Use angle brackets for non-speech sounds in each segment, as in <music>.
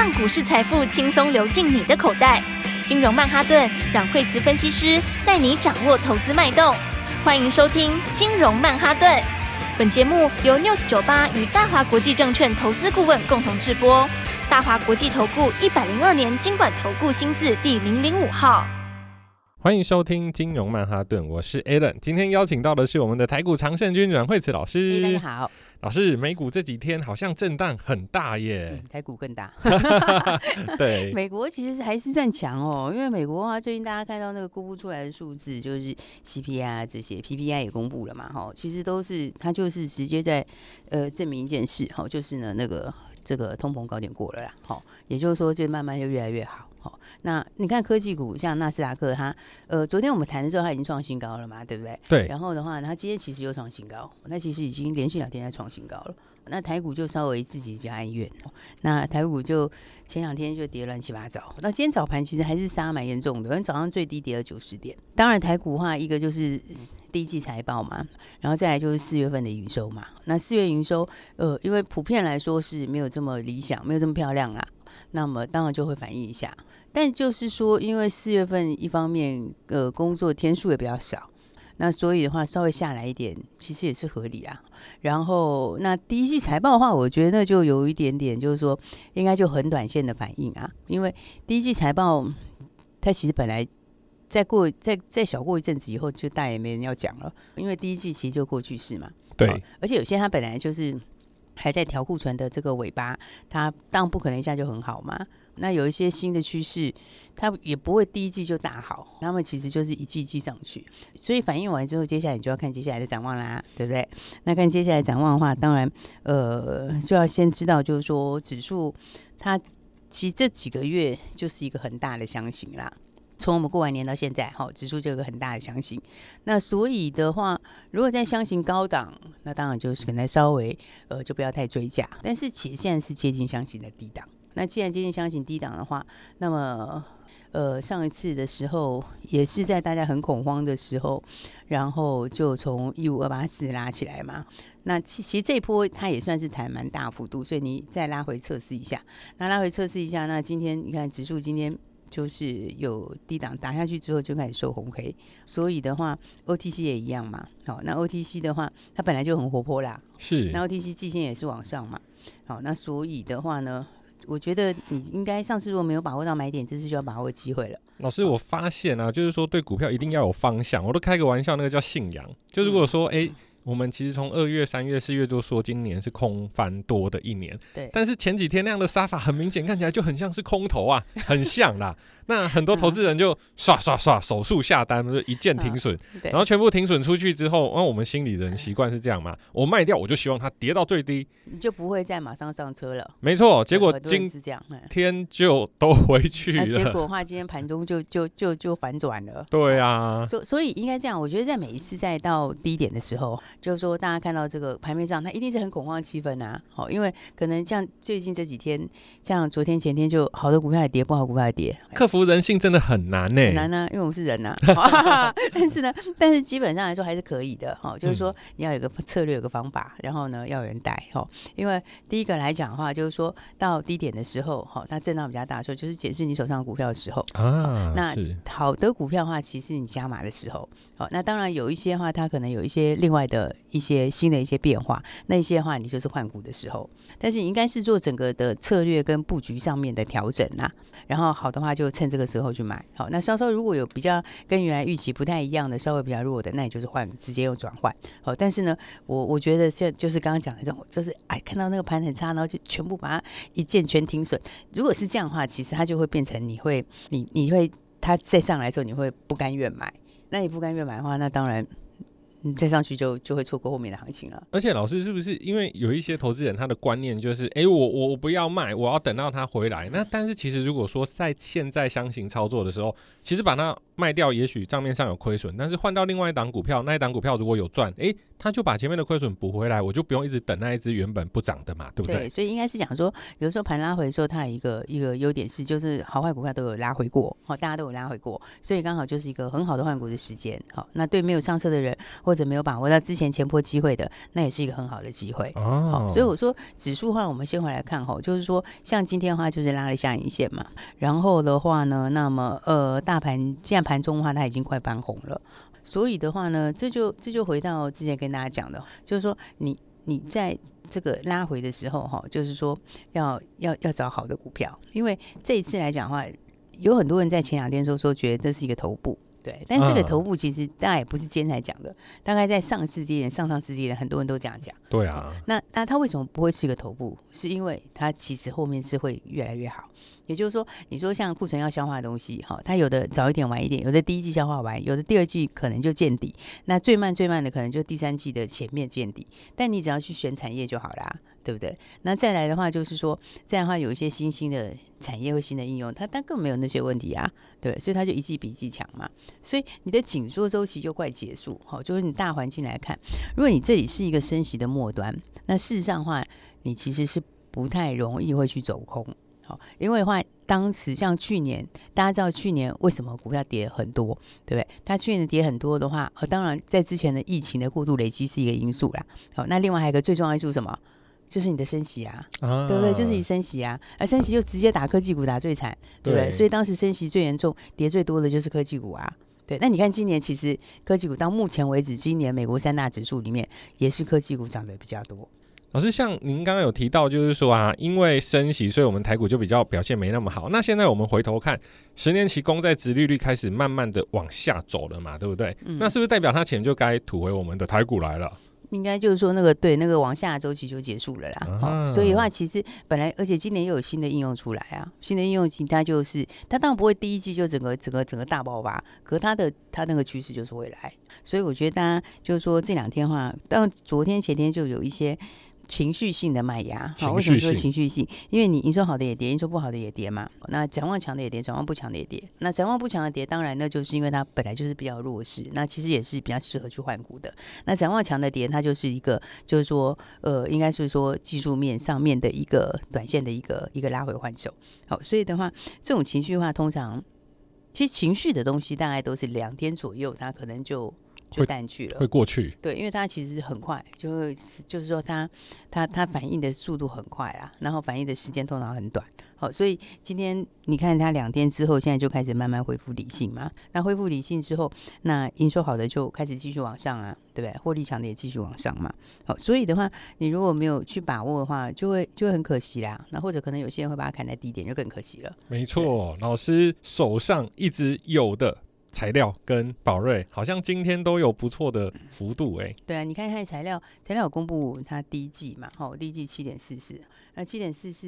让股市财富轻松流进你的口袋。金融曼哈顿让惠慈分析师带你掌握投资脉动。欢迎收听金融曼哈顿。本节目由 News 九八与大华国际证券投资顾问共同制播。大华国际投顾一百零二年金管投顾新字第零零五号。欢迎收听金融曼哈顿，我是 Alan。今天邀请到的是我们的台股常胜军阮惠慈老师。大家好，老师，美股这几天好像震荡很大耶，嗯、台股更大。<laughs> <laughs> 对，美国其实还是算强哦，因为美国啊，最近大家看到那个公布出来的数字，就是 CPI 啊这些 PPI 也公布了嘛，哈，其实都是它就是直接在呃证明一件事，哈，就是呢那个这个通膨高点过了啦，好，也就是说就慢慢就越来越好。好，那你看科技股，像纳斯达克，它呃，昨天我们谈的时候，它已经创新高了嘛，对不对？对。然后的话，它今天其实又创新高，那其实已经连续两天在创新高了。那台股就稍微自己比较哀怨，那台股就前两天就跌乱七八糟。那今天早盘其实还是杀蛮严重的，因为早上最低跌了九十点。当然台股的话，一个就是第一季财报嘛，然后再来就是四月份的营收嘛。那四月营收，呃，因为普遍来说是没有这么理想，没有这么漂亮啦。那么当然就会反映一下，但就是说，因为四月份一方面呃工作天数也比较少，那所以的话稍微下来一点，其实也是合理啊。然后那第一季财报的话，我觉得那就有一点点，就是说应该就很短线的反应啊，因为第一季财报它其实本来再过再再小过一阵子以后，就大也没人要讲了，因为第一季其实就过去式嘛。对，而且有些它本来就是。还在调库存的这个尾巴，它当然不可能一下就很好嘛。那有一些新的趋势，它也不会第一季就大好，他们其实就是一季一季上去。所以反应完之后，接下来你就要看接下来的展望啦，对不对？那看接下来展望的话，当然呃就要先知道，就是说指数它其实这几个月就是一个很大的箱型啦。从我们过完年到现在，哈，指数就有个很大的箱型。那所以的话，如果在箱型高档，那当然就是可能稍微呃，就不要太追价。但是其实现在是接近箱型的低档。那既然接近箱型低档的话，那么呃，上一次的时候也是在大家很恐慌的时候，然后就从一五二八四拉起来嘛。那其其实这一波它也算是弹蛮大幅度，所以你再拉回测试一下。那拉回测试一下，那今天你看指数今天。就是有低档打下去之后就开始收红 K，所以的话，OTC 也一样嘛。好，那 OTC 的话，它本来就很活泼啦。是。那 OTC 季线也是往上嘛。好，那所以的话呢，我觉得你应该上次如果没有把握到买点，这次就要把握机会了。老师，我发现啊，就是说对股票一定要有方向。我都开个玩笑，那个叫信仰。就如果说，哎、嗯。欸我们其实从二月、三月、四月都说今年是空翻多的一年，对。但是前几天那样的杀法，很明显看起来就很像是空头啊，<laughs> 很像啦。那很多投资人就刷刷刷手速下单，就一键停损，然后全部停损出去之后，那我们心里人习惯是这样嘛？我卖掉，我就希望它跌到最低，你就不会再马上上车了。没错，结果今天就都回去了。结果的话，今天盘中就 <laughs> 就就就反转了。对啊，所所以应该这样，我觉得在每一次再到低点的时候，就是说大家看到这个盘面上，它一定是很恐慌的气氛啊。好，因为可能像最近这几天，像昨天前天就好的股票也跌，不好股票也跌，克服。人性真的很难呢、欸，很难呢、啊，因为我们是人呐、啊。<laughs> <laughs> 但是呢，但是基本上来说还是可以的哈。就是说你要有个策略，有个方法，然后呢要有人带哈。因为第一个来讲的话，就是说到低点的时候哈，它震荡比较大的时候，就是检视你手上的股票的时候啊。那好的股票的话，其实你加码的时候。哦，那当然有一些话，它可能有一些另外的一些新的一些变化，那一些的话，你就是换股的时候。但是你应该是做整个的策略跟布局上面的调整呐。然后好的话，就趁这个时候去买。好，那稍稍如果有比较跟原来预期不太一样的，稍微比较弱的，那你就是换，直接用转换。好，但是呢，我我觉得现就是刚刚讲的这种，就是哎，看到那个盘很差，然后就全部把它一键全停损。如果是这样的话，其实它就会变成你会，你你会，它再上来之后，你会不甘愿买。那你不甘愿买的话，那当然，你再上去就就会错过后面的行情了。而且老师是不是因为有一些投资人他的观念就是，哎、我我我不要卖，我要等到他回来。那但是其实如果说在现在箱型操作的时候，其实把它卖掉，也许账面上有亏损，但是换到另外一档股票，那一档股票如果有赚，哎、欸，他就把前面的亏损补回来，我就不用一直等那一只原本不涨的嘛，对不对？对，所以应该是讲说，有的时候盘拉回的时候，它有一个一个优点是，就是好坏股票都有拉回过，好，大家都有拉回过，所以刚好就是一个很好的换股的时间。好，那对没有上车的人，或或者没有把握到之前前波机会的，那也是一个很好的机会。哦，好，所以我说指数的话，我们先回来看吼，就是说像今天的话，就是拉了下影线嘛。然后的话呢，那么呃，大盘现在盘中的话，它已经快翻红了。所以的话呢，这就这就回到之前跟大家讲的，就是说你你在这个拉回的时候哈，就是说要要要找好的股票，因为这一次来讲的话，有很多人在前两天说说觉得这是一个头部。对，但这个头部其实大家也不是今天才讲的，大概在上次低点、上上次低点，很多人都这样讲。对啊，那那它为什么不会是一个头部？是因为它其实后面是会越来越好。也就是说，你说像库存要消化的东西，哈，它有的早一点、晚一点，有的第一季消化完，有的第二季可能就见底，那最慢最慢的可能就第三季的前面见底。但你只要去选产业就好啦，对不对？那再来的话就是说，这样的话有一些新兴的产业或新的应用，它它根本没有那些问题啊，对，所以它就一季比一季强嘛。所以你的紧缩周期就快结束，哈，就是你大环境来看，如果你这里是一个升息的末端，那事实上的话，你其实是不太容易会去走空。因为的话，当时像去年，大家知道去年为什么股票跌很多，对不对？它去年跌很多的话，呃，当然在之前的疫情的过度累积是一个因素啦。好，那另外还有一个最重要因素什么？就是你的升息啊，啊对不对？就是你升息啊，而升息就直接打科技股打最惨，对不对？对所以当时升息最严重、跌最多的就是科技股啊。对，那你看今年其实科技股到目前为止，今年美国三大指数里面也是科技股涨得比较多。老师，像您刚刚有提到，就是说啊，因为升息，所以我们台股就比较表现没那么好。那现在我们回头看，十年期公债殖利率开始慢慢的往下走了嘛，对不对？嗯、那是不是代表它钱就该吐回我们的台股来了？应该就是说，那个对，那个往下周期就结束了啦。所以的话，其实本来，而且今年又有新的应用出来啊，新的应用，其它就是它当然不会第一季就整个整个整个大爆发，可是它的它那个趋势就是会来。所以我觉得大家就是说这两天的话，当然昨天前天就有一些。情绪性的卖压，好，为什么说情绪性？因为你你说好的也跌，你说不好的也跌嘛。那展望强的也跌，展望不强的也跌。那展望不强的跌，当然那就是因为它本来就是比较弱势，那其实也是比较适合去换股的。那展望强的跌，它就是一个就是说，呃，应该是说技术面上面的一个短线的一个一个拉回换手。好，所以的话，这种情绪化通常，其实情绪的东西大概都是两天左右，它可能就。就淡去了，会过去。对，因为它其实很快，就会就是说它它它反应的速度很快啊，然后反应的时间通常很短。好，所以今天你看它两天之后，现在就开始慢慢恢复理性嘛。那恢复理性之后，那营收好的就开始继续往上啊，对不对？获利强的也继续往上嘛。好，所以的话，你如果没有去把握的话，就会就会很可惜啦。那或者可能有些人会把它砍在低点，就更可惜了。没错，老师手上一直有的。材料跟宝瑞好像今天都有不错的幅度哎、对啊，你看看材料，材料有公布它第一季嘛，好，第一季七点四四，那七点四四，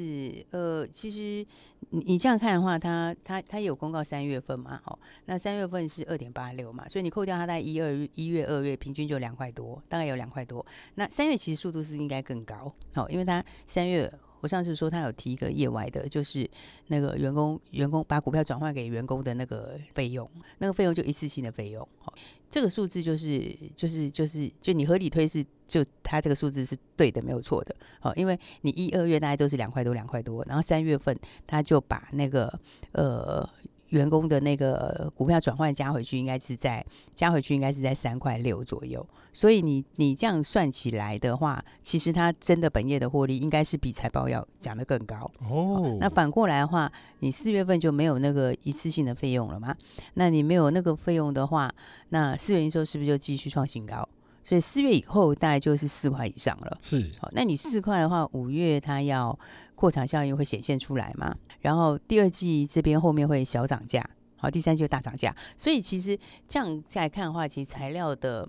呃，其实你你这样看的话，它它它有公告三月份嘛，好，那三月份是二点八六嘛，所以你扣掉它在一二一月二月平均就两块多，大概有两块多，那三月其实速度是应该更高，好，因为它三月。我上次说他有提一个业外的，就是那个员工员工把股票转换给员工的那个费用，那个费用就一次性的费用，好，这个数字就是就是就是就你合理推是就他这个数字是对的，没有错的，好，因为你一二月大概都是两块多两块多，然后三月份他就把那个呃。员工的那个股票转换加回去，应该是在加回去应该是在三块六左右，所以你你这样算起来的话，其实它真的本业的获利应该是比财报要讲的更高哦。那反过来的话，你四月份就没有那个一次性的费用了吗？那你没有那个费用的话，那四月营收是不是就继续创新高？所以四月以后大概就是四块以上了。是，好，那你四块的话，五月它要扩产效应会显现出来嘛？然后第二季这边后面会小涨价，好，第三季大涨价。所以其实这样再来看的话，其实材料的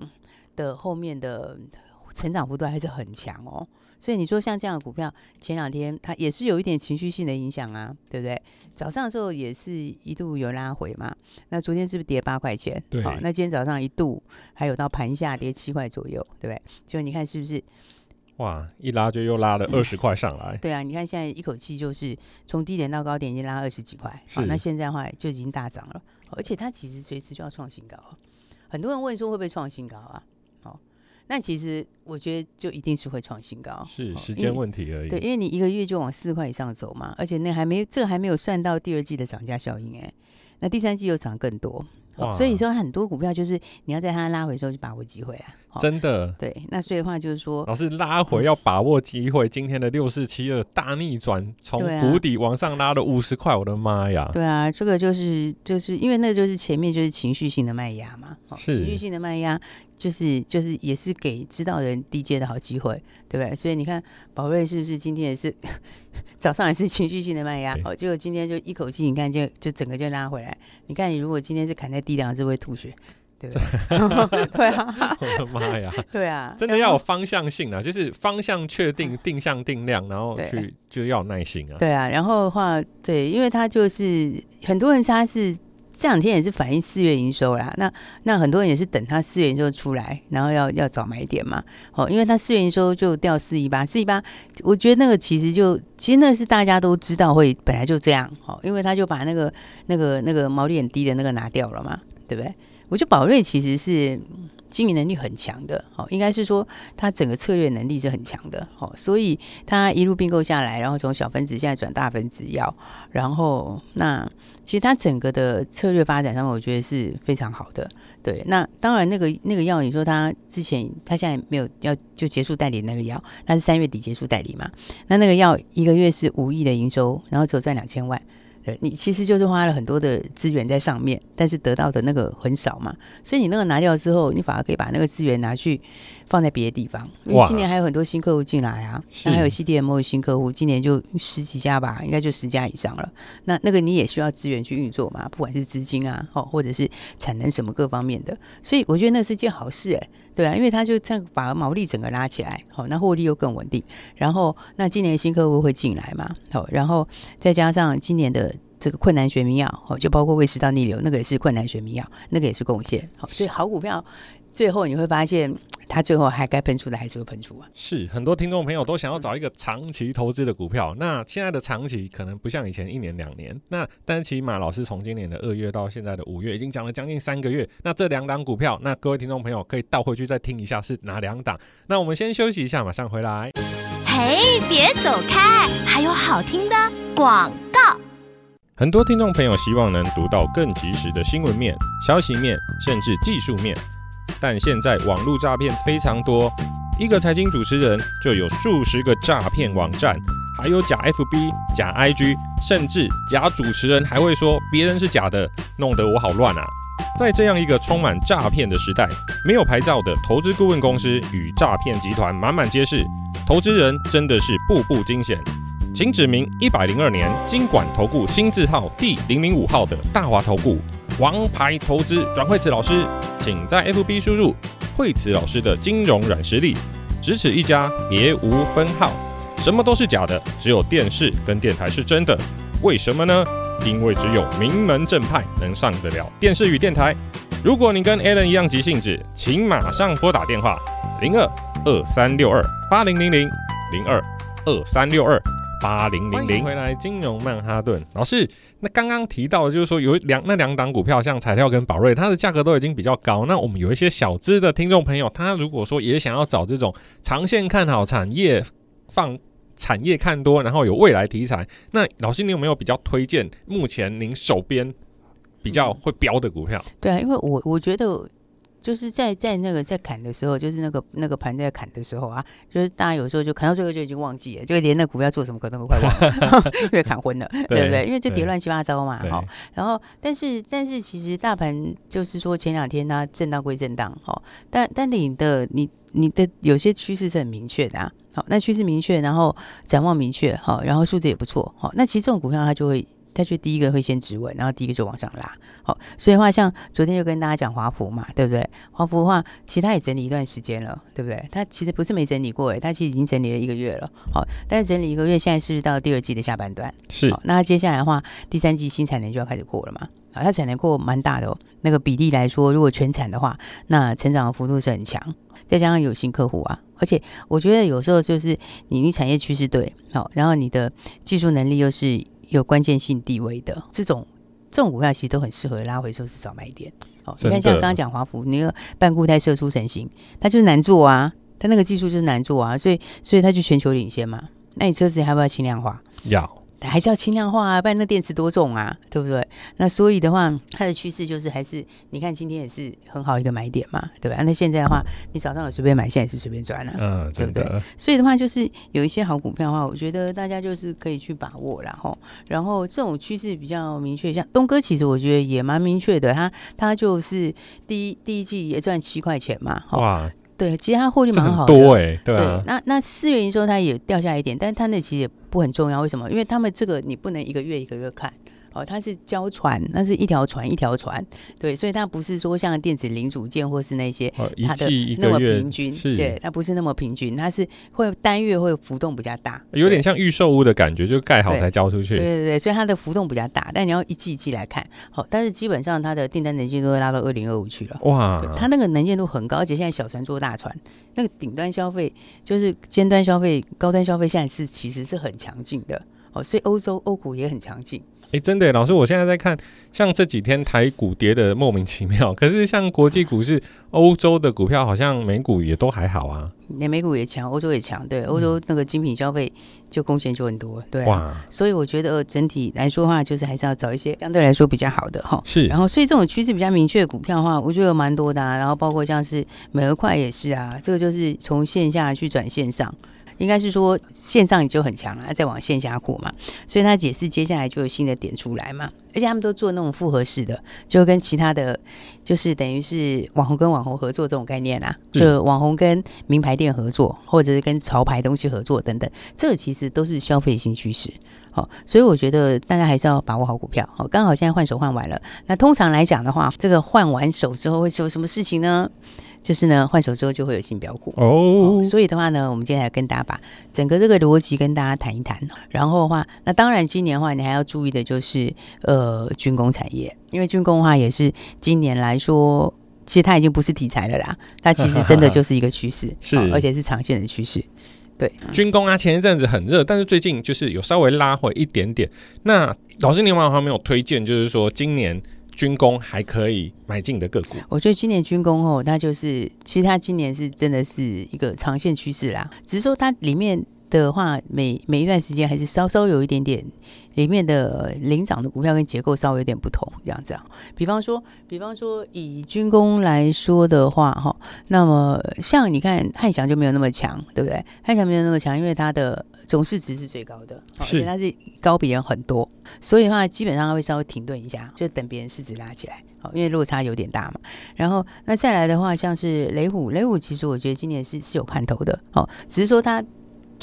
的后面的成长幅度还是很强哦。所以你说像这样的股票，前两天它也是有一点情绪性的影响啊，对不对？早上的时候也是一度有拉回嘛。那昨天是不是跌八块钱？对。好，那今天早上一度还有到盘下跌七块左右，对不对？就你看是不是？哇，一拉就又拉了二十块上来，嗯。对啊，你看现在一口气就是从低点到高点已经拉二十几块。是。好，那现在的话就已经大涨了，而且它其实随时就要创新高。很多人问说会不会创新高啊？那其实我觉得就一定是会创新高，是时间问题而已。对，因为你一个月就往四块以上走嘛，而且那还没这个还没有算到第二季的涨价效应哎，那第三季又涨更多，所以说很多股票就是你要在它拉回的时候就把握机会啊。真的。对，那所以的话就是说，老师拉回要把握机会，今天的六四七二大逆转，从谷底往上拉了五十块，我的妈呀！对啊，这个就是就是因为那就是前面就是情绪性的卖压嘛，是情绪性的卖压。就是就是也是给知道人低阶的好机会，对不对？所以你看宝瑞是不是今天也是 <laughs> 早上也是情绪性的卖压？哦，结果今天就一口气，你看就就整个就拉回来。你看你如果今天是砍在低档，是会吐血，对不对？<laughs> 对啊，<laughs> 我的妈呀！<laughs> 对啊，真的要有方向性啊，就是方向确定，定向定量，然后去就要有耐心啊。对啊，然后的话，对，因为他就是很多人他是。这两天也是反映四月营收啦，那那很多人也是等他四月营收出来，然后要要找买点嘛。哦，因为他四月营收就掉四一八，四一八，我觉得那个其实就其实那是大家都知道会本来就这样，哦，因为他就把那个那个那个毛利很低的那个拿掉了嘛，对不对？我觉得宝瑞其实是经营能力很强的，哦，应该是说他整个策略能力是很强的，哦，所以他一路并购下来，然后从小分子现在转大分子药，然后那。其实它整个的策略发展上面，我觉得是非常好的。对，那当然那个那个药，你说它之前它现在没有要就结束代理那个药，它是三月底结束代理嘛？那那个药一个月是五亿的营收，然后只有赚两千万。对，你其实就是花了很多的资源在上面，但是得到的那个很少嘛。所以你那个拿掉之后，你反而可以把那个资源拿去放在别的地方。因为今年还有很多新客户进来啊，那还有 CDMO 的新客户，今年就十几家吧，应该就十家以上了。那那个你也需要资源去运作嘛，不管是资金啊，哦，或者是产能什么各方面的。所以我觉得那是件好事哎、欸，对啊，因为他就这样把毛利整个拉起来，好，那获利又更稳定。然后那今年新客户会进来嘛，好，然后再加上今年的。这个困难学名药，哦，就包括胃食道逆流，那个也是困难学名药，那个也是贡献。好，所以好股票，最后你会发现，它最后还该喷出的还是会喷出啊。是很多听众朋友都想要找一个长期投资的股票，那现在的长期可能不像以前一年两年，那但起码老师从今年的二月到现在的五月，已经讲了将近三个月。那这两档股票，那各位听众朋友可以倒回去再听一下是哪两档。那我们先休息一下，马上回来。嘿，别走开，还有好听的广告。很多听众朋友希望能读到更及时的新闻面、消息面，甚至技术面，但现在网络诈骗非常多，一个财经主持人就有数十个诈骗网站，还有假 FB、假 IG，甚至假主持人还会说别人是假的，弄得我好乱啊！在这样一个充满诈骗的时代，没有牌照的投资顾问公司与诈骗集团满满皆是，投资人真的是步步惊险。请指明一百零二年金管投顾新字号第零零五号的大华投顾王牌投资阮蕙慈老师，请在 FB 输入蕙慈老师的金融软实力，只此一家，别无分号。什么都是假的，只有电视跟电台是真的。为什么呢？因为只有名门正派能上得了电视与电台。如果你跟 Alan 一样急性子，请马上拨打电话零二二三六二八零零零零二二三六二。八零零零，回来金融曼哈顿老师，那刚刚提到的就是说有两那两档股票，像材料跟宝瑞，它的价格都已经比较高。那我们有一些小资的听众朋友，他如果说也想要找这种长线看好产业、放产业看多，然后有未来题材，那老师你有没有比较推荐目前您手边比较会标的股票？嗯、对啊，因为我我觉得。就是在在那个在砍的时候，就是那个那个盘在砍的时候啊，就是大家有时候就砍到最后就已经忘记了，就连那股票做什么可能都快忘了，<laughs> 因为砍昏了，对，对不对？因为就跌乱七八糟嘛，哈。然后，但是但是其实大盘就是说前两天它震荡归震荡，哈，但但你的你你的有些趋势是很明确的啊，好，那趋势明确，然后展望明确，哈，然后数字也不错，好，那其实这种股票它就会。它就第一个会先止稳，然后第一个就往上拉。好，所以的话像昨天就跟大家讲华孚嘛，对不对？华孚的话，其实他也整理一段时间了，对不对？它其实不是没整理过，诶，它其实已经整理了一个月了。好，但是整理一个月，现在是不是到第二季的下半段？是。那接下来的话，第三季新产能就要开始过了嘛？啊，它产能过蛮大的哦。那个比例来说，如果全产的话，那成长的幅度是很强。再加上有新客户啊，而且我觉得有时候就是你你产业趋势对，好，然后你的技术能力又是。有关键性地位的这种这种股票，其实都很适合拉回收市找买点。哦，你看像刚刚讲华孚，那个半固态射出成型，它就是难做啊，它那个技术就是难做啊，所以所以它就全球领先嘛。那你车子还要不要轻量化？要。还是要轻量化啊，不然那电池多重啊，对不对？那所以的话，它的趋势就是还是你看今天也是很好一个买点嘛，对吧？那现在的话，你早上有随便买，现在也是随便赚啊，嗯，对不对？所以的话，就是有一些好股票的话，我觉得大家就是可以去把握，然后，然后这种趋势比较明确，像东哥，其实我觉得也蛮明确的，他他就是第一第一季也赚七块钱嘛，哇。对，其实它获利蛮好的，多哎，对那那四月营收它也掉下来一点，但是它那其实也不很重要，为什么？因为他们这个你不能一个月一个月看。哦，它是交船，那是一条船一条船，对，所以它不是说像电子零组件或是那些它的那么平均，对，它不是那么平均，它是会单月会浮动比较大，有点像预售屋的感觉，就盖好才交出去。对对对，所以它的浮动比较大，但你要一季一季来看，好，但是基本上它的订单能见度会拉到二零二五去了。哇，它那个能见度很高，而且现在小船做大船，那个顶端消费就是尖端消费、高端消费，现在是其实是很强劲的哦，所以欧洲欧股也很强劲。哎，真的，老师，我现在在看，像这几天台股跌的莫名其妙，可是像国际股市、欧洲的股票，好像美股也都还好啊。连美股也强，欧洲也强，对，欧洲那个精品消费就贡献就很多，对、啊。哇，所以我觉得整体来说的话，就是还是要找一些相对来说比较好的哈。是，然后所以这种趋势比较明确的股票的话，我觉得有蛮多的啊。然后包括像是美而快也是啊，这个就是从线下去转线上。应该是说线上也就很强了，再往线下扩嘛，所以它解释接下来就有新的点出来嘛，而且他们都做那种复合式的，就跟其他的，就是等于是网红跟网红合作这种概念啦，就网红跟名牌店合作，或者是跟潮牌东西合作等等，这个其实都是消费新趋势，好，所以我觉得大家还是要把握好股票，好，刚好现在换手换完了，那通常来讲的话，这个换完手之后会有什么事情呢？就是呢，换手之后就会有新标股哦，所以的话呢，我们接下来跟大家把整个这个逻辑跟大家谈一谈。然后的话，那当然今年的话，你还要注意的就是呃军工产业，因为军工的话也是今年来说，其实它已经不是题材了啦，它其实真的就是一个趋势，<laughs> 是而且是长线的趋势。对，军工啊，前一阵子很热，但是最近就是有稍微拉回一点点。那老师，你有没有推荐？就是说今年。军工还可以买进的个股，我觉得今年军工哦，它就是其实它今年是真的是一个长线趋势啦，只是说它里面的话，每每一段时间还是稍稍有一点点里面的领涨的股票跟结构稍微有点不同，这样子啊。比方说，比方说以军工来说的话，哈，那么像你看汉翔就没有那么强，对不对？汉翔没有那么强，因为它的总市值是最高的，而且它是高别人很多，所以的话基本上它会稍微停顿一下，就等别人市值拉起来，好，因为落差有点大嘛。然后那再来的话，像是雷虎，雷虎其实我觉得今年是是有看头的，哦，只是说它。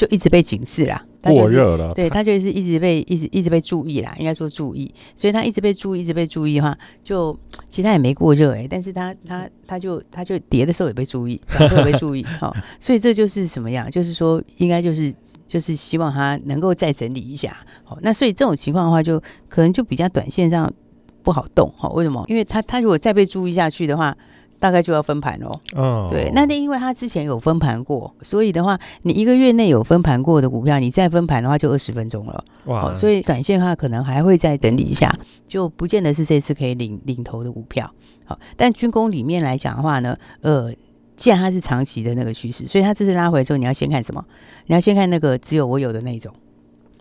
就一直被警示啦，过热了，对，他就是一直被一直一直被注意啦，应该说注意，所以他一直被注意，一直被注意的话，就其实他也没过热哎、欸，但是他他他就他就跌的时候也被注意，涨的时候也被注意，好，所以这就是什么样？就是说应该就是就是希望他能够再整理一下，好，那所以这种情况的话，就可能就比较短线上不好动，好，为什么？因为他他如果再被注意下去的话。大概就要分盘喽。哦，对，那那因为它之前有分盘过，所以的话，你一个月内有分盘过的股票，你再分盘的话就二十分钟了。哇，所以短线的话可能还会再整理一下，就不见得是这次可以领领头的股票。好，但军工里面来讲的话呢，呃，既然它是长期的那个趋势，所以它这次拉回来之后，你要先看什么？你要先看那个只有我有的那种。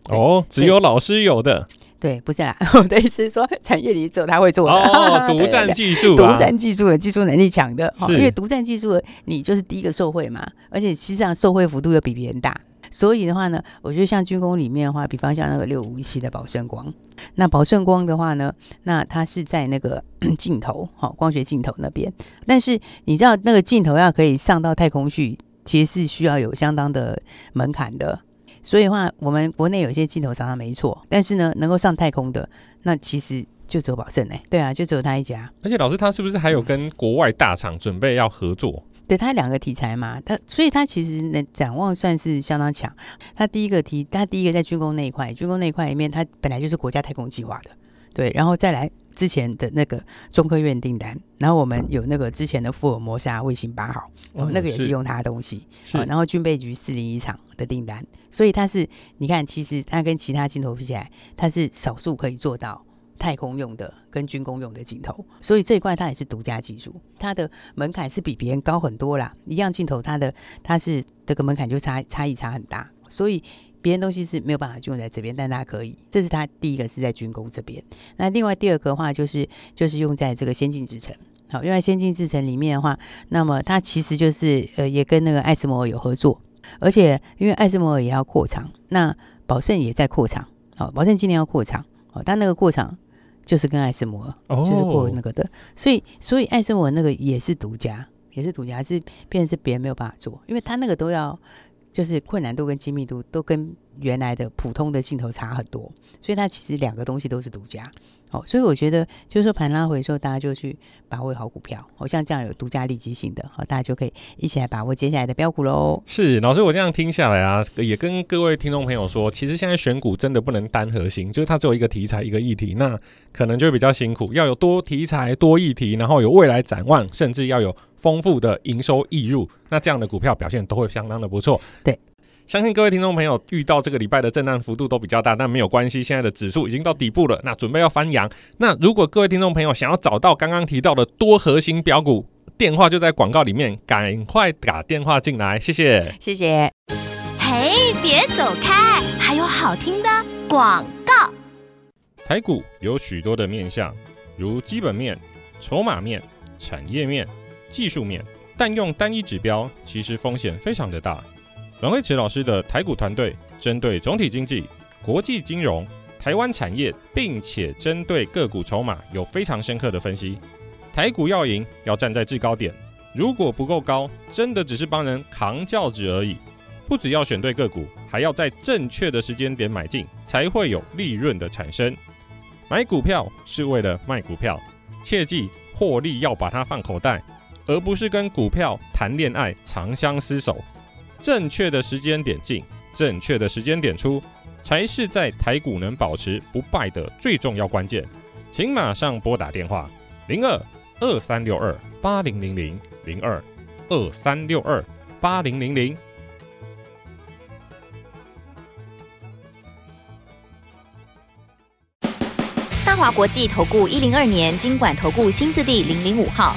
哦，只有老师有的。对，不是啦，<laughs> 我的意思是说，产业里只有他会做的哦，<laughs> 独占技术，独占技术的技术能力强的，因为独占技术的你就是第一个受惠嘛，而且实际上受惠幅度又比别人大，所以的话呢，我觉得像军工里面的话，比方像那个六五一七的宝盛光，那宝盛光的话呢，那它是在那个 <clears throat> 镜头，好，光学镜头那边，但是你知道那个镜头要可以上到太空去，其实是需要有相当的门槛的。所以的话，我们国内有些镜头厂商没错，但是呢，能够上太空的，那其实就只有宝盛哎，对啊，就只有他一家。而且老师他是不是还有跟国外大厂准备要合作？嗯、对他两个题材嘛，他所以他其实能展望算是相当强。他第一个题，他第一个在军工那一块，军工那一块里面，他本来就是国家太空计划的，对，然后再来。之前的那个中科院订单，然后我们有那个之前的福尔摩沙卫星八号，哦，那个也是用它的东西，是，然后军备局四零一厂的订单，所以它是你看，其实它跟其他镜头比起来，它是少数可以做到太空用的跟军工用的镜头，所以这一块它也是独家技术，它的门槛是比别人高很多啦。一样镜头，它的它是这个门槛就差差异差很大，所以别人东西是没有办法用在这边，但它可以。这是它第一个是在军工这边。那另外第二个的话就是就是用在这个先进制程。好，用在先进制程里面的话，那么它其实就是呃也跟那个艾斯摩尔有合作，而且因为艾斯摩尔也要扩厂，那宝盛也在扩厂。好，宝盛今年要扩厂，哦，但那个扩厂就是跟艾斯摩尔，哦、就是过那个的，所以所以艾斯摩尔那个也是独家，也是独家，是变成是别人没有办法做，因为他那个都要。就是困难度跟亲密度都跟原来的普通的镜头差很多，所以它其实两个东西都是独家。哦，所以我觉得就是说盘拉回的时候，大家就去把握好股票。好像这样有独家利基性的，好，大家就可以一起来把握接下来的标股喽。是老师，我这样听下来啊，也跟各位听众朋友说，其实现在选股真的不能单核心，就是它只有一个题材一个议题，那可能就比较辛苦，要有多题材多议题，然后有未来展望，甚至要有。丰富的营收溢入，那这样的股票表现都会相当的不错。对，相信各位听众朋友遇到这个礼拜的震荡幅度都比较大，但没有关系，现在的指数已经到底部了，那准备要翻扬。那如果各位听众朋友想要找到刚刚提到的多核心标股，电话就在广告里面，赶快打电话进来，谢谢，谢谢。嘿，别走开，还有好听的广告。台股有许多的面向，如基本面、筹码面、产业面。技术面，但用单一指标其实风险非常的大。阮慧慈老师的台股团队针对总体经济、国际金融、台湾产业，并且针对个股筹码有非常深刻的分析。台股要赢，要站在制高点，如果不够高，真的只是帮人扛轿子而已。不只要选对个股，还要在正确的时间点买进，才会有利润的产生。买股票是为了卖股票，切记获利要把它放口袋。而不是跟股票谈恋爱，长相厮守。正确的时间点进，正确的时间点出，才是在台股能保持不败的最重要关键。请马上拨打电话零二二三六二八零零零零二二三六二八零零零。大华国际投顾一零二年经管投顾新字第零零五号。